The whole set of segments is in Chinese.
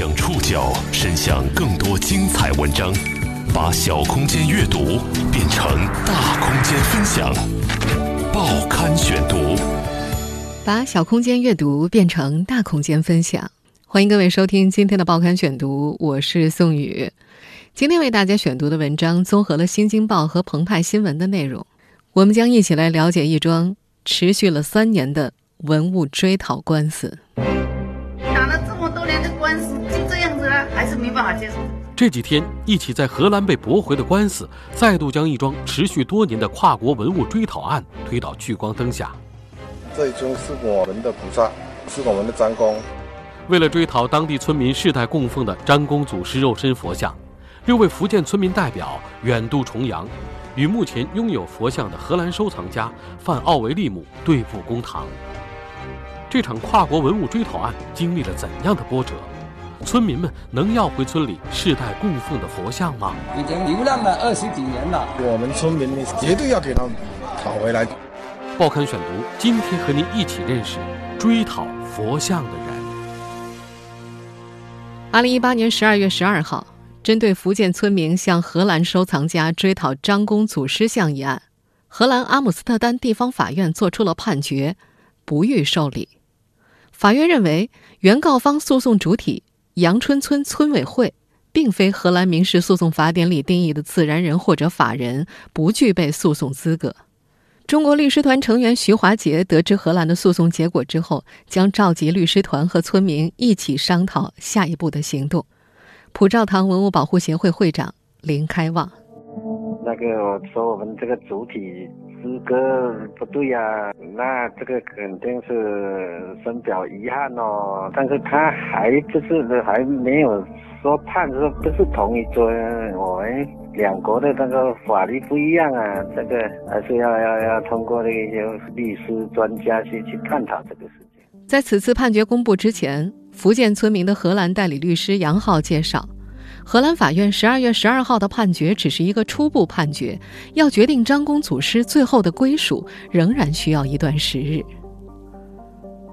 将触角伸向更多精彩文章，把小空间阅读变成大空间分享。报刊选读，把小空间阅读变成大空间分享。欢迎各位收听今天的报刊选读，我是宋宇。今天为大家选读的文章综合了《新京报》和澎湃新闻的内容，我们将一起来了解一桩持续了三年的文物追讨官司。还是没办法接受。这几天，一起在荷兰被驳回的官司，再度将一桩持续多年的跨国文物追讨案推到聚光灯下。这一尊是我们的菩萨，是我们的张公。为了追讨当地村民世代供奉的张公祖师肉身佛像，六位福建村民代表远渡重洋，与目前拥有佛像的荷兰收藏家范奥维利姆对簿公堂。这场跨国文物追讨案经历了怎样的波折？村民们能要回村里世代供奉的佛像吗？已经流浪了二十几年了，我们村民绝对要给他讨回来。报刊选读，今天和您一起认识追讨佛像的人。二零一八年十二月十二号，针对福建村民向荷兰收藏家追讨张公祖师像一案，荷兰阿姆斯特丹地方法院作出了判决，不予受理。法院认为，原告方诉讼主体。阳春村村委会并非荷兰民事诉讼法典里定义的自然人或者法人，不具备诉讼资格。中国律师团成员徐华杰得知荷兰的诉讼结果之后，将召集律师团和村民一起商讨下一步的行动。普照堂文物保护协会会长林开旺：“那个我说我们这个主体。”资格不对呀，那这个肯定是深表遗憾哦。但是他还不是还没有说判说不是同一尊，我们两国的那个法律不一样啊，这个还是要要要通过那些律师专家去去探讨这个事情。在此次判决公布之前，福建村民的荷兰代理律师杨浩介绍。荷兰法院十二月十二号的判决只是一个初步判决，要决定张公祖师最后的归属，仍然需要一段时日。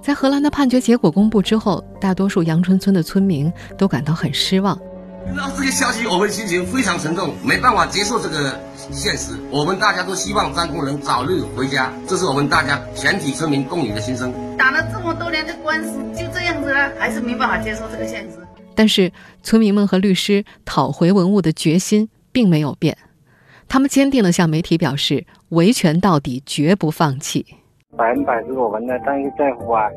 在荷兰的判决结果公布之后，大多数阳春村的村民都感到很失望。听到这个消息，我们心情非常沉重，没办法接受这个现实。我们大家都希望张公能早日回家，这是我们大家全体村民共有的心声。打了这么多年的官司，就这样子了，还是没办法接受这个现实。但是，村民们和律师讨回文物的决心并没有变，他们坚定地向媒体表示，维权到底，绝不放弃。百分百是我们的，但是在法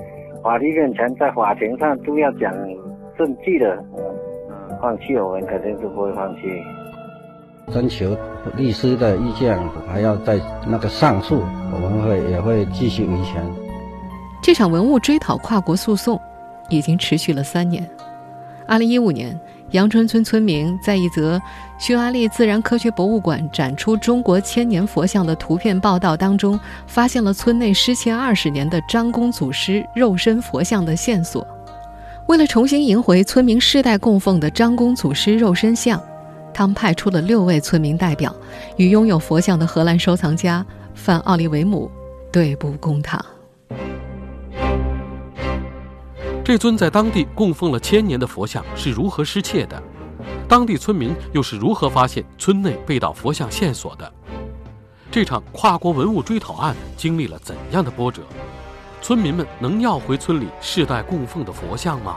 法律面前，在法庭上都要讲证据的。嗯，放弃我们肯定是不会放弃。征求律师的意见，还要在那个上诉，我们会也会继续维权。这场文物追讨跨国诉讼已经持续了三年。二零一五年，阳春村村民在一则匈牙利自然科学博物馆展出中国千年佛像的图片报道当中，发现了村内失窃二十年的张公祖师肉身佛像的线索。为了重新赢回村民世代供奉的张公祖师肉身像，他们派出了六位村民代表，与拥有佛像的荷兰收藏家范奥利维姆对簿公堂。这尊在当地供奉了千年的佛像是如何失窃的？当地村民又是如何发现村内被盗佛像线索的？这场跨国文物追讨案经历了怎样的波折？村民们能要回村里世代供奉的佛像吗？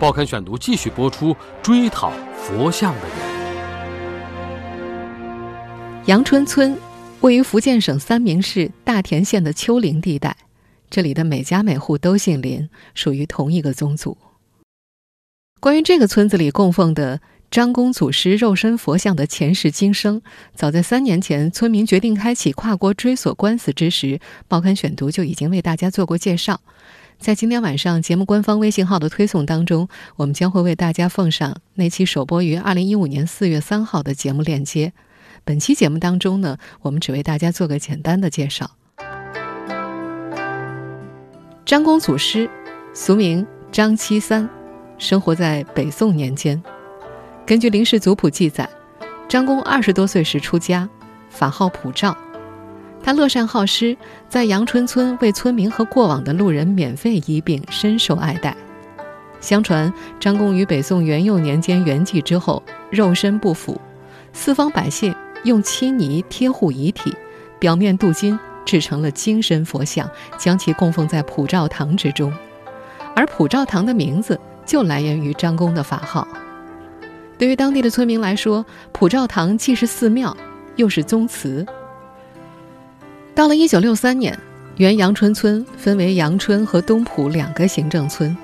报刊选读继续播出：追讨佛像的人。阳春村位于福建省三明市大田县的丘陵地带。这里的每家每户都姓林，属于同一个宗族。关于这个村子里供奉的张公祖师肉身佛像的前世今生，早在三年前，村民决定开启跨国追索官司之时，报刊选读就已经为大家做过介绍。在今天晚上节目官方微信号的推送当中，我们将会为大家奉上那期首播于二零一五年四月三号的节目链接。本期节目当中呢，我们只为大家做个简单的介绍。张公祖师，俗名张七三，生活在北宋年间。根据《林氏族谱》记载，张公二十多岁时出家，法号普照。他乐善好施，在阳春村为村民和过往的路人免费医病，深受爱戴。相传张公于北宋元佑年间圆寂之后，肉身不腐，四方百姓用漆泥贴护遗体，表面镀金，制成了金身佛像，将其供奉在普照堂之中。而普照堂的名字就来源于张公的法号。对于当地的村民来说，普照堂既是寺庙，又是宗祠。到了1963年，原阳春村分为阳春和东浦两个行政村。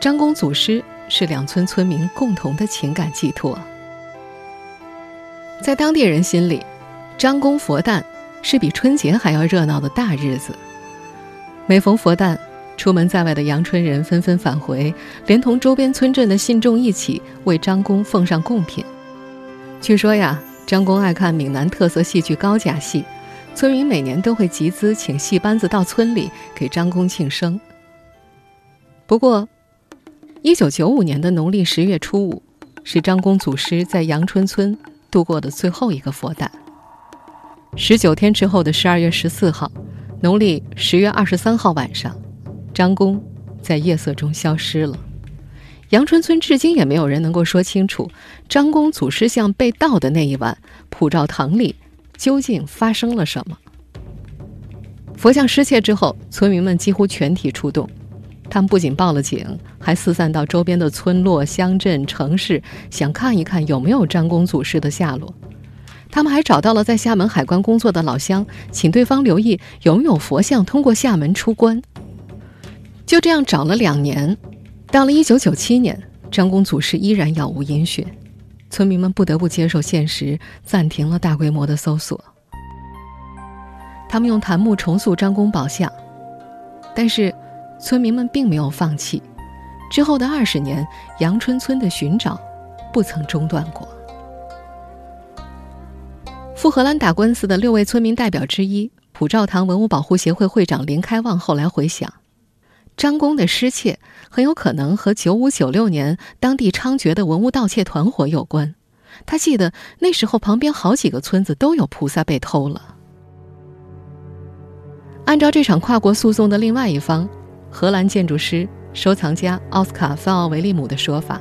张公祖师是两村村民共同的情感寄托。在当地人心里，张公佛诞是比春节还要热闹的大日子。每逢佛诞，出门在外的阳春人纷纷返回，连同周边村镇的信众一起为张公奉上贡品。据说呀，张公爱看闽南特色戏剧高甲戏，村民每年都会集资请戏班子到村里给张公庆生。不过，一九九五年的农历十月初五，是张公祖师在阳春村度过的最后一个佛诞。十九天之后的十二月十四号，农历十月二十三号晚上，张公在夜色中消失了。阳春村至今也没有人能够说清楚，张公祖师像被盗的那一晚，普照堂里究竟发生了什么。佛像失窃之后，村民们几乎全体出动。他们不仅报了警，还四散到周边的村落、乡镇、城市，想看一看有没有张公祖师的下落。他们还找到了在厦门海关工作的老乡，请对方留意有没有佛像通过厦门出关。就这样找了两年，到了1997年，张公祖师依然杳无音讯，村民们不得不接受现实，暂停了大规模的搜索。他们用檀木重塑张公宝像，但是。村民们并没有放弃，之后的二十年，阳春村的寻找不曾中断过。赴荷兰打官司的六位村民代表之一，普照堂文物保护协会会长林开旺后来回想，张公的失窃很有可能和九五九六年当地猖獗的文物盗窃团伙有关。他记得那时候旁边好几个村子都有菩萨被偷了。按照这场跨国诉讼的另外一方。荷兰建筑师、收藏家奥斯卡·范奥维利姆的说法，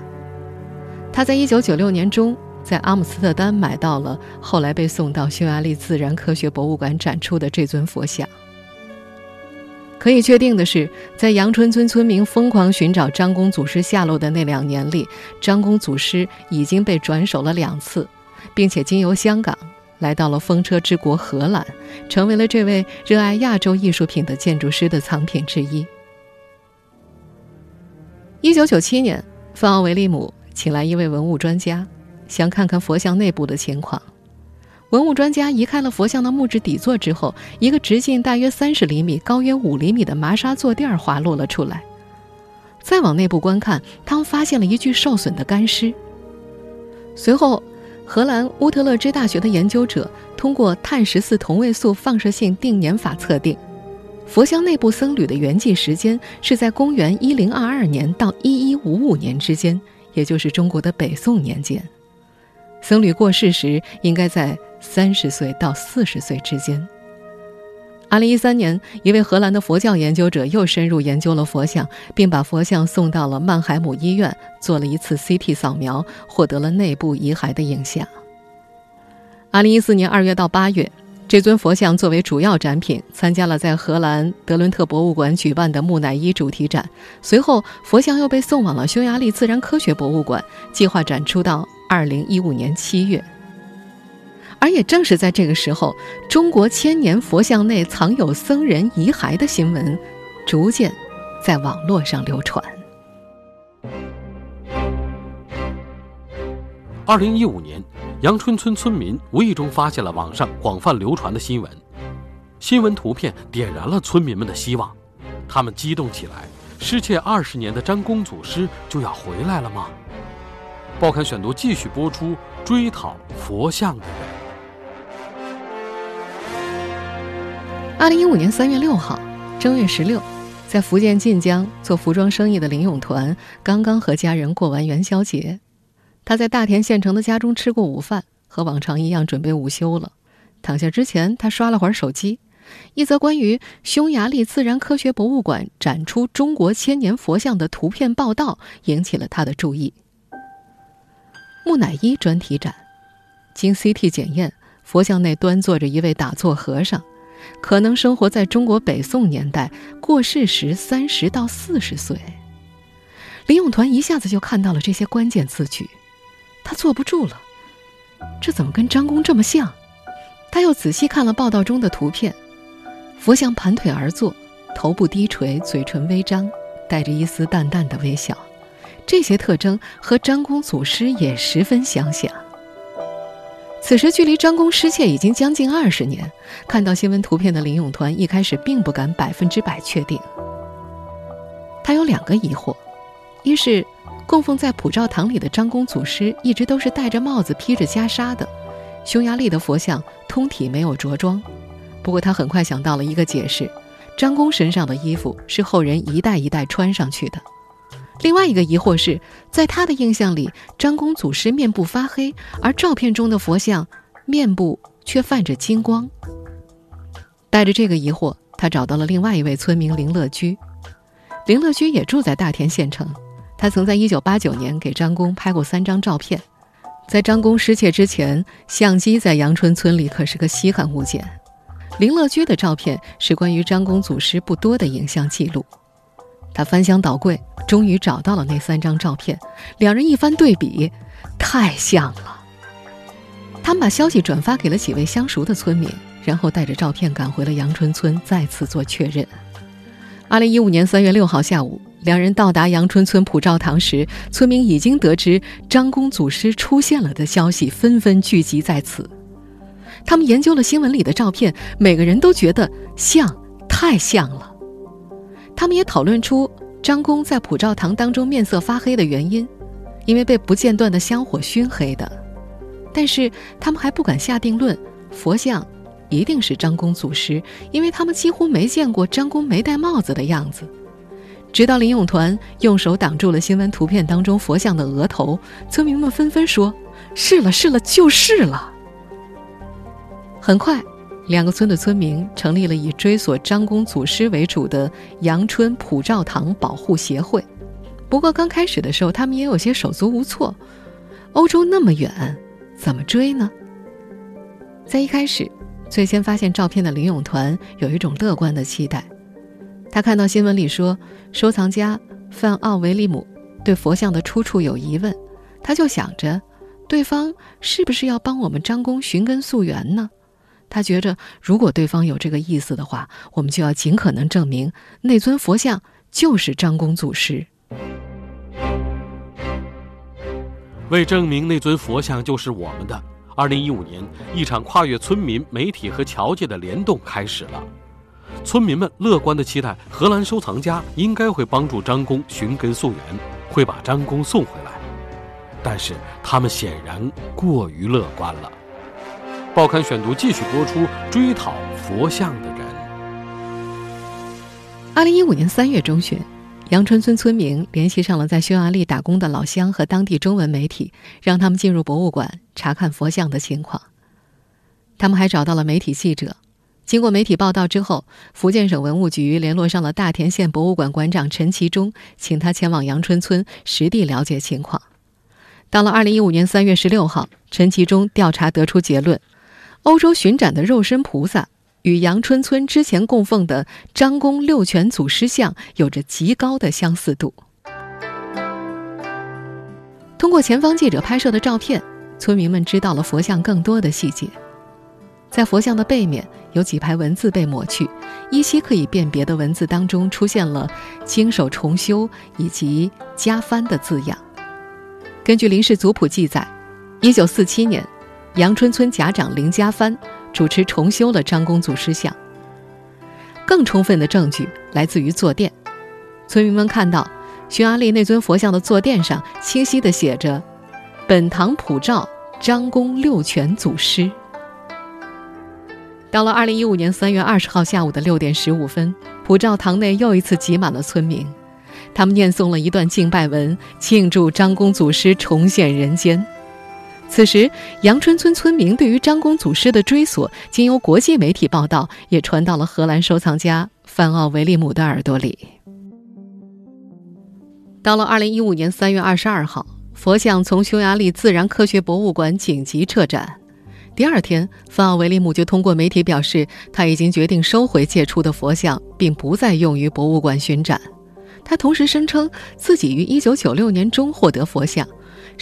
他在1996年中在阿姆斯特丹买到了后来被送到匈牙利自然科学博物馆展出的这尊佛像。可以确定的是，在阳春村村民疯狂寻找张公祖师下落的那两年里，张公祖师已经被转手了两次，并且经由香港来到了风车之国荷兰，成为了这位热爱亚洲艺术品的建筑师的藏品之一。一九九七年，范奥维利姆请来一位文物专家，想看看佛像内部的情况。文物专家移开了佛像的木质底座之后，一个直径大约三十厘米、高约五厘米的麻纱坐垫滑落了出来。再往内部观看，他们发现了一具受损的干尸。随后，荷兰乌特勒支大学的研究者通过碳十四同位素放射性定年法测定。佛像内部僧侣的圆寂时间是在公元一零二二年到一一五五年之间，也就是中国的北宋年间。僧侣过世时应该在三十岁到四十岁之间。二零一三年，一位荷兰的佛教研究者又深入研究了佛像，并把佛像送到了曼海姆医院做了一次 CT 扫描，获得了内部遗骸的影像。二零一四年二月到八月。这尊佛像作为主要展品，参加了在荷兰德伦特博物馆举办的木乃伊主题展。随后，佛像又被送往了匈牙利自然科学博物馆，计划展出到二零一五年七月。而也正是在这个时候，中国千年佛像内藏有僧人遗骸的新闻，逐渐在网络上流传。二零一五年。阳春村村民无意中发现了网上广泛流传的新闻，新闻图片点燃了村民们的希望，他们激动起来。失窃二十年的张公祖师就要回来了吗？报刊选读继续播出：追讨佛像的人。二零一五年三月六号，正月十六，在福建晋江做服装生意的林永团刚刚和家人过完元宵节。他在大田县城的家中吃过午饭，和往常一样准备午休了。躺下之前，他刷了会儿手机，一则关于匈牙利自然科学博物馆展出中国千年佛像的图片报道引起了他的注意。木乃伊专题展，经 CT 检验，佛像内端坐着一位打坐和尚，可能生活在中国北宋年代，过世时三十到四十岁。林永团一下子就看到了这些关键字句，他坐不住了，这怎么跟张公这么像？他又仔细看了报道中的图片，佛像盘腿而坐，头部低垂，嘴唇微张，带着一丝淡淡的微笑。这些特征和张公祖师也十分相像。此时距离张公失窃已经将近二十年，看到新闻图片的林永团一开始并不敢百分之百确定。他有两个疑惑：一是供奉在普照堂里的张公祖师一直都是戴着帽子、披着袈裟的，匈牙利的佛像通体没有着装；不过他很快想到了一个解释：张公身上的衣服是后人一代一代穿上去的。另外一个疑惑是，在他的印象里，张公祖师面部发黑，而照片中的佛像面部却泛着金光。带着这个疑惑，他找到了另外一位村民林乐居。林乐居也住在大田县城，他曾在1989年给张公拍过三张照片。在张公失窃之前，相机在阳春村里可是个稀罕物件。林乐居的照片是关于张公祖师不多的影像记录。他翻箱倒柜，终于找到了那三张照片。两人一番对比，太像了。他们把消息转发给了几位相熟的村民，然后带着照片赶回了阳春村，再次做确认。二零一五年三月六号下午，两人到达阳春村普照堂时，村民已经得知张公祖师出现了的消息，纷纷聚集在此。他们研究了新闻里的照片，每个人都觉得像，太像了。他们也讨论出张公在普照堂当中面色发黑的原因，因为被不间断的香火熏黑的。但是他们还不敢下定论，佛像一定是张公祖师，因为他们几乎没见过张公没戴帽子的样子。直到林永团用手挡住了新闻图片当中佛像的额头，村民们纷纷说：“是了，是了，就是了。”很快。两个村的村民成立了以追索张公祖师为主的阳春普照堂保护协会。不过刚开始的时候，他们也有些手足无措。欧洲那么远，怎么追呢？在一开始，最先发现照片的林永团有一种乐观的期待。他看到新闻里说，收藏家范奥维利姆对佛像的出处有疑问，他就想着，对方是不是要帮我们张公寻根溯源呢？他觉着，如果对方有这个意思的话，我们就要尽可能证明那尊佛像就是张公祖师。为证明那尊佛像就是我们的，二零一五年，一场跨越村民、媒体和侨界的联动开始了。村民们乐观的期待，荷兰收藏家应该会帮助张公寻根溯源，会把张公送回来。但是他们显然过于乐观了。报刊选读继续播出：追讨佛像的人。二零一五年三月中旬，阳春村村民联系上了在匈牙利打工的老乡和当地中文媒体，让他们进入博物馆查看佛像的情况。他们还找到了媒体记者。经过媒体报道之后，福建省文物局联络上了大田县博物馆馆长陈其忠，请他前往阳春村实地了解情况。到了二零一五年三月十六号，陈其忠调查得出结论。欧洲巡展的肉身菩萨与阳春村之前供奉的张公六泉祖师像有着极高的相似度。通过前方记者拍摄的照片，村民们知道了佛像更多的细节。在佛像的背面有几排文字被抹去，依稀可以辨别的文字当中出现了“经手重修”以及“加翻”的字样。根据林氏族谱记载，一九四七年。阳春村甲长林家帆主持重修了张公祖师像。更充分的证据来自于坐垫，村民们看到匈牙利那尊佛像的坐垫上清晰地写着“本堂普照张公六全祖师”。到了二零一五年三月二十号下午的六点十五分，普照堂内又一次挤满了村民，他们念诵了一段敬拜文，庆祝张公祖师重现人间。此时，阳春村村民对于张公祖师的追索，经由国际媒体报道，也传到了荷兰收藏家范奥维利姆的耳朵里。到了二零一五年三月二十二号，佛像从匈牙利自然科学博物馆紧急撤展。第二天，范奥维利姆就通过媒体表示，他已经决定收回借出的佛像，并不再用于博物馆巡展。他同时声称自己于1996年中获得佛像，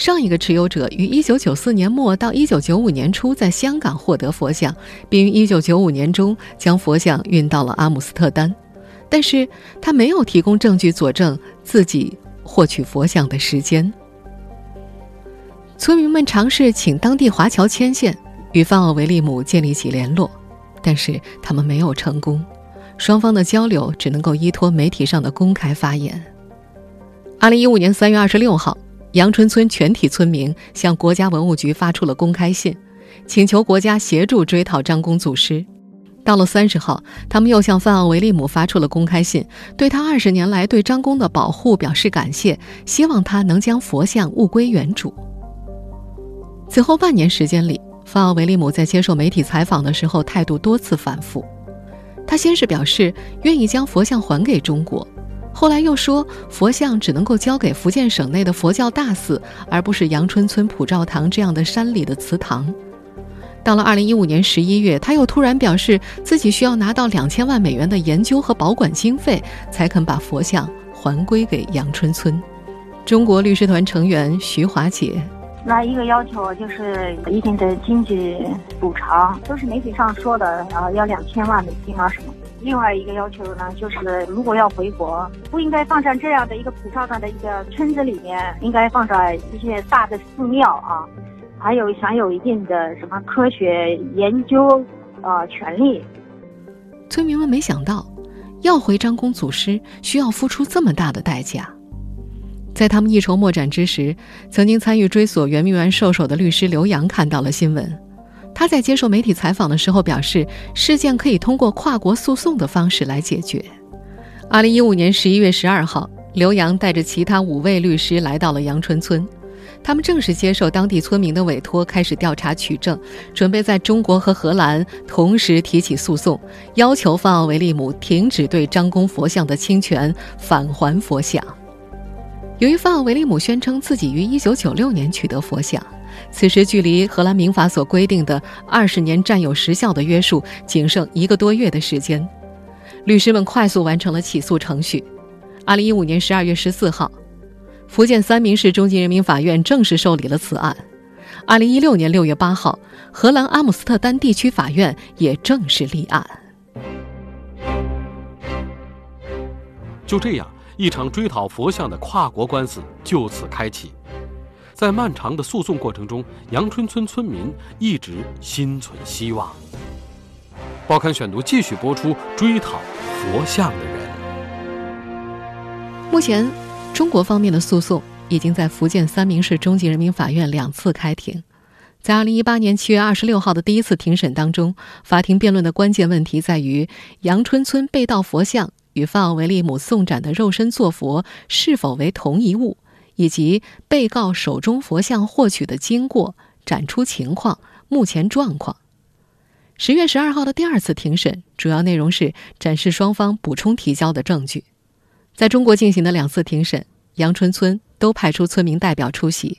上一个持有者于1994年末到1995年初在香港获得佛像，并于1995年中将佛像运到了阿姆斯特丹。但是他没有提供证据佐证自己获取佛像的时间。村民们尝试请当地华侨牵线。与范奥维利姆建立起联络，但是他们没有成功，双方的交流只能够依托媒体上的公开发言。二零一五年三月二十六号，阳春村全体村民向国家文物局发出了公开信，请求国家协助追讨张公祖师。到了三十号，他们又向范奥维利姆发出了公开信，对他二十年来对张公的保护表示感谢，希望他能将佛像物归原主。此后半年时间里。范奥维利姆在接受媒体采访的时候，态度多次反复。他先是表示愿意将佛像还给中国，后来又说佛像只能够交给福建省内的佛教大寺，而不是阳春村普照堂这样的山里的祠堂。到了2015年11月，他又突然表示自己需要拿到两千万美元的研究和保管经费，才肯把佛像还归给阳春村。中国律师团成员徐华杰。那一个要求就是一定的经济补偿，都是媒体上说的啊，要两千万美金啊什么。另外一个要求呢，就是如果要回国，不应该放在这样的一个普照的一个村子里面，应该放在一些大的寺庙啊，还有享有一定的什么科学研究啊权利。村民们没想到，要回张公祖师需要付出这么大的代价。在他们一筹莫展之时，曾经参与追索圆明园兽首的律师刘洋看到了新闻。他在接受媒体采访的时候表示，事件可以通过跨国诉讼的方式来解决。二零一五年十一月十二号，刘洋带着其他五位律师来到了阳春村，他们正式接受当地村民的委托，开始调查取证，准备在中国和荷兰同时提起诉讼，要求范奥维利姆停止对张公佛像的侵权，返还佛像。由于范奥维利姆宣称自己于1996年取得佛像，此时距离荷兰民法所规定的二十年占有时效的约束仅剩一个多月的时间，律师们快速完成了起诉程序。2015年12月14号，福建三明市中级人民法院正式受理了此案。2016年6月8号，荷兰阿姆斯特丹地区法院也正式立案。就这样。一场追讨佛像的跨国官司就此开启，在漫长的诉讼过程中，阳春村村民一直心存希望。报刊选读继续播出追讨佛像的人。目前，中国方面的诉讼已经在福建三明市中级人民法院两次开庭。在二零一八年七月二十六号的第一次庭审当中，法庭辩论的关键问题在于阳春村被盗佛像。与范奥维利姆送展的肉身坐佛是否为同一物，以及被告手中佛像获取的经过、展出情况、目前状况。十月十二号的第二次庭审，主要内容是展示双方补充提交的证据。在中国进行的两次庭审，阳春村都派出村民代表出席，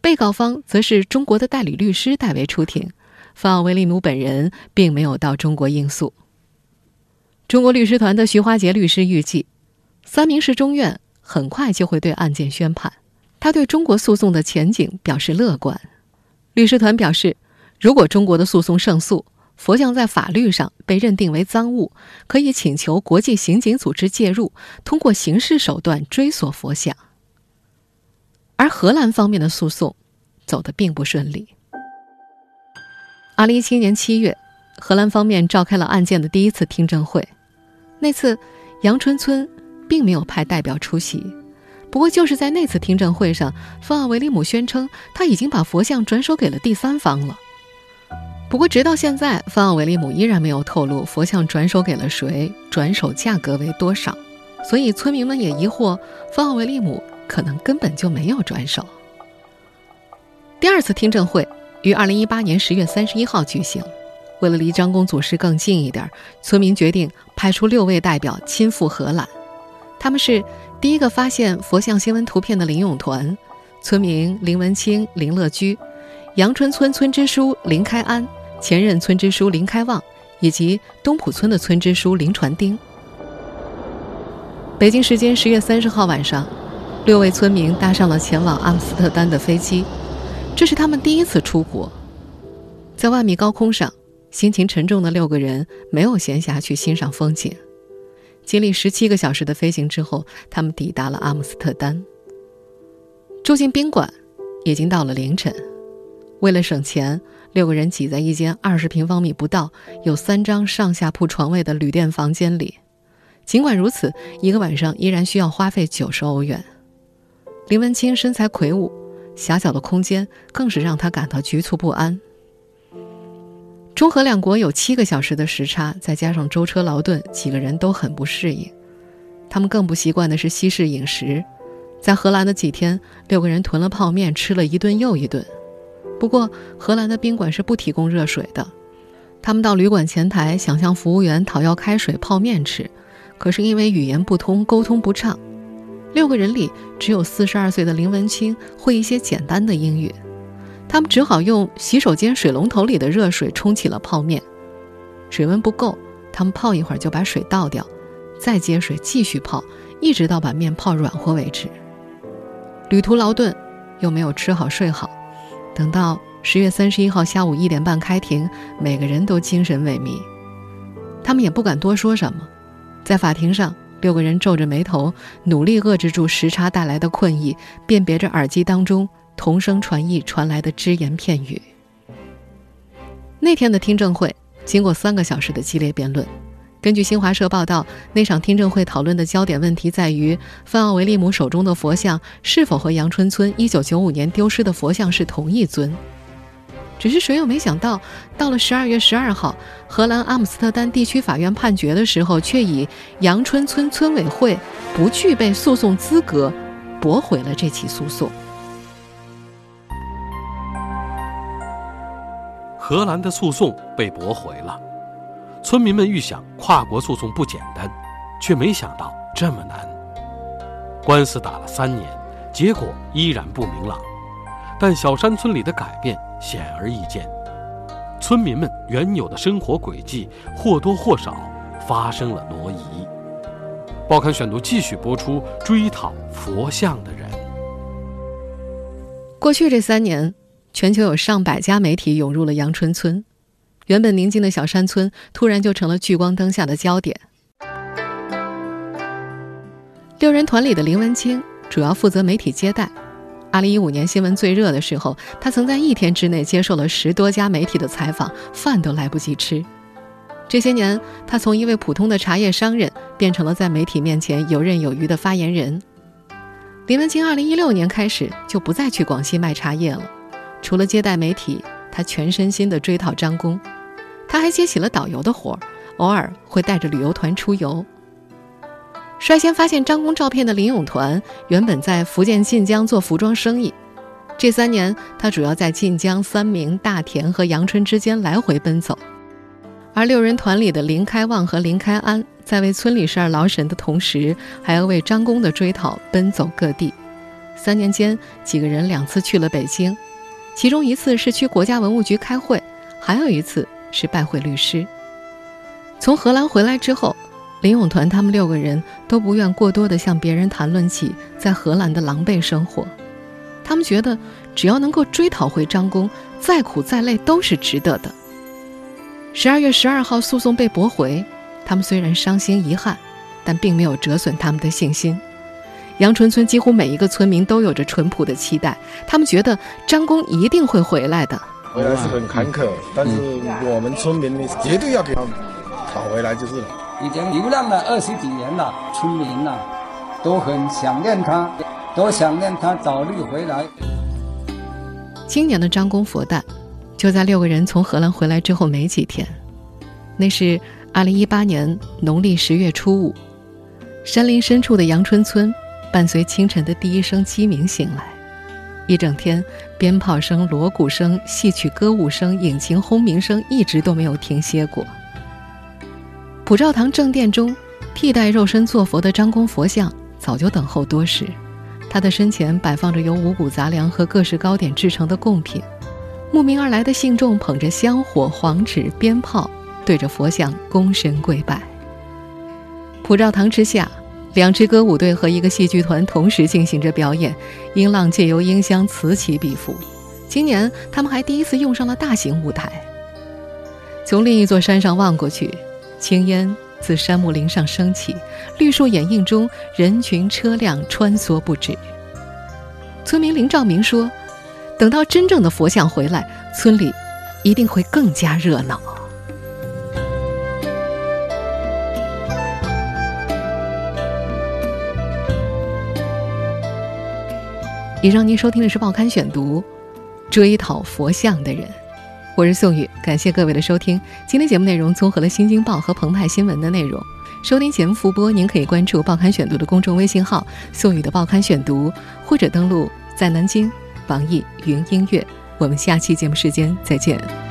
被告方则是中国的代理律师代为出庭，范奥维利姆本人并没有到中国应诉。中国律师团的徐华杰律师预计，三明市中院很快就会对案件宣判。他对中国诉讼的前景表示乐观。律师团表示，如果中国的诉讼胜诉，佛像在法律上被认定为赃物，可以请求国际刑警组织介入，通过刑事手段追索佛像。而荷兰方面的诉讼走得并不顺利。二零一七年七月，荷兰方面召开了案件的第一次听证会。那次，杨春村并没有派代表出席。不过，就是在那次听证会上，范奥维利姆宣称他已经把佛像转手给了第三方了。不过，直到现在，范奥维利姆依然没有透露佛像转手给了谁，转手价格为多少。所以，村民们也疑惑，范奥维利姆可能根本就没有转手。第二次听证会于二零一八年十月三十一号举行。为了离张公祖师更近一点，村民决定派出六位代表亲赴荷兰。他们是第一个发现佛像新闻图片的林永团、村民林文清、林乐居、阳春村村支书林开安、前任村支书林开旺，以及东浦村的村支书林传丁。北京时间十月三十号晚上，六位村民搭上了前往阿姆斯特丹的飞机，这是他们第一次出国。在万米高空上。心情沉重的六个人没有闲暇去欣赏风景。经历十七个小时的飞行之后，他们抵达了阿姆斯特丹。住进宾馆，已经到了凌晨。为了省钱，六个人挤在一间二十平方米不到、有三张上下铺床位的旅店房间里。尽管如此，一个晚上依然需要花费九十欧元。林文清身材魁梧，狭小的空间更是让他感到局促不安。中荷两国有七个小时的时差，再加上舟车劳顿，几个人都很不适应。他们更不习惯的是西式饮食。在荷兰的几天，六个人囤了泡面，吃了一顿又一顿。不过，荷兰的宾馆是不提供热水的。他们到旅馆前台想向服务员讨要开水泡面吃，可是因为语言不通，沟通不畅。六个人里，只有四十二岁的林文清会一些简单的英语。他们只好用洗手间水龙头里的热水冲起了泡面，水温不够，他们泡一会儿就把水倒掉，再接水继续泡，一直到把面泡软和为止。旅途劳顿，又没有吃好睡好，等到十月三十一号下午一点半开庭，每个人都精神萎靡，他们也不敢多说什么。在法庭上，六个人皱着眉头，努力遏制住时差带来的困意，辨别着耳机当中。同声传译传来的只言片语。那天的听证会经过三个小时的激烈辩论。根据新华社报道，那场听证会讨论的焦点问题在于范奥维利姆手中的佛像是否和阳春村1995年丢失的佛像是同一尊。只是谁又没想到，到了12月12号，荷兰阿姆斯特丹地区法院判决的时候，却以阳春村村委会不具备诉讼资格，驳回了这起诉讼。荷兰的诉讼被驳回了，村民们预想跨国诉讼不简单，却没想到这么难。官司打了三年，结果依然不明朗。但小山村里的改变显而易见，村民们原有的生活轨迹或多或少发生了挪移。报刊选读继续播出：追讨佛像的人。过去这三年。全球有上百家媒体涌入了阳春村，原本宁静的小山村突然就成了聚光灯下的焦点。六人团里的林文清主要负责媒体接待。二零一五年新闻最热的时候，他曾在一天之内接受了十多家媒体的采访，饭都来不及吃。这些年，他从一位普通的茶叶商人变成了在媒体面前游刃有余的发言人。林文清二零一六年开始就不再去广西卖茶叶了。除了接待媒体，他全身心地追讨张工。他还接起了导游的活儿，偶尔会带着旅游团出游。率先发现张工照片的林永团，原本在福建晋江做服装生意。这三年，他主要在晋江、三明、大田和阳春之间来回奔走。而六人团里的林开旺和林开安，在为村里事儿劳神的同时，还要为张工的追讨奔走各地。三年间，几个人两次去了北京。其中一次是去国家文物局开会，还有一次是拜会律师。从荷兰回来之后，林永团他们六个人都不愿过多的向别人谈论起在荷兰的狼狈生活。他们觉得，只要能够追讨回张公，再苦再累都是值得的。十二月十二号，诉讼被驳回，他们虽然伤心遗憾，但并没有折损他们的信心。阳春村几乎每一个村民都有着淳朴的期待，他们觉得张公一定会回来的。回来是很坎坷，但是我们村民呢，绝对要给他讨回来就是了。已经流浪了二十几年了，村民呐都很想念他，都想念他早日回来。今年的张公佛诞，就在六个人从荷兰回来之后没几天，那是二零一八年农历十月初五，山林深处的阳春村。伴随清晨的第一声鸡鸣醒来，一整天，鞭炮声、锣鼓声、戏曲歌舞声、引擎轰鸣声一直都没有停歇过。普照堂正殿中，替代肉身坐佛的张公佛像早就等候多时，他的身前摆放着由五谷杂粮和各式糕点制成的贡品。慕名而来的信众捧着香火、黄纸、鞭炮，对着佛像躬身跪拜。普照堂之下，两支歌舞队和一个戏剧团同时进行着表演，音浪借由音箱此起彼伏。今年，他们还第一次用上了大型舞台。从另一座山上望过去，青烟自山木林上升起，绿树掩映中，人群车辆穿梭不止。村民林兆明说。等到真正的佛像回来，村里一定会更加热闹。以上您收听的是《报刊选读》，追讨佛像的人，我是宋宇，感谢各位的收听。今天节目内容综合了《新京报》和澎湃新闻的内容。收听节目复播，您可以关注《报刊选读》的公众微信号“宋宇的报刊选读”，或者登录在南京。网易云音乐，我们下期节目时间再见。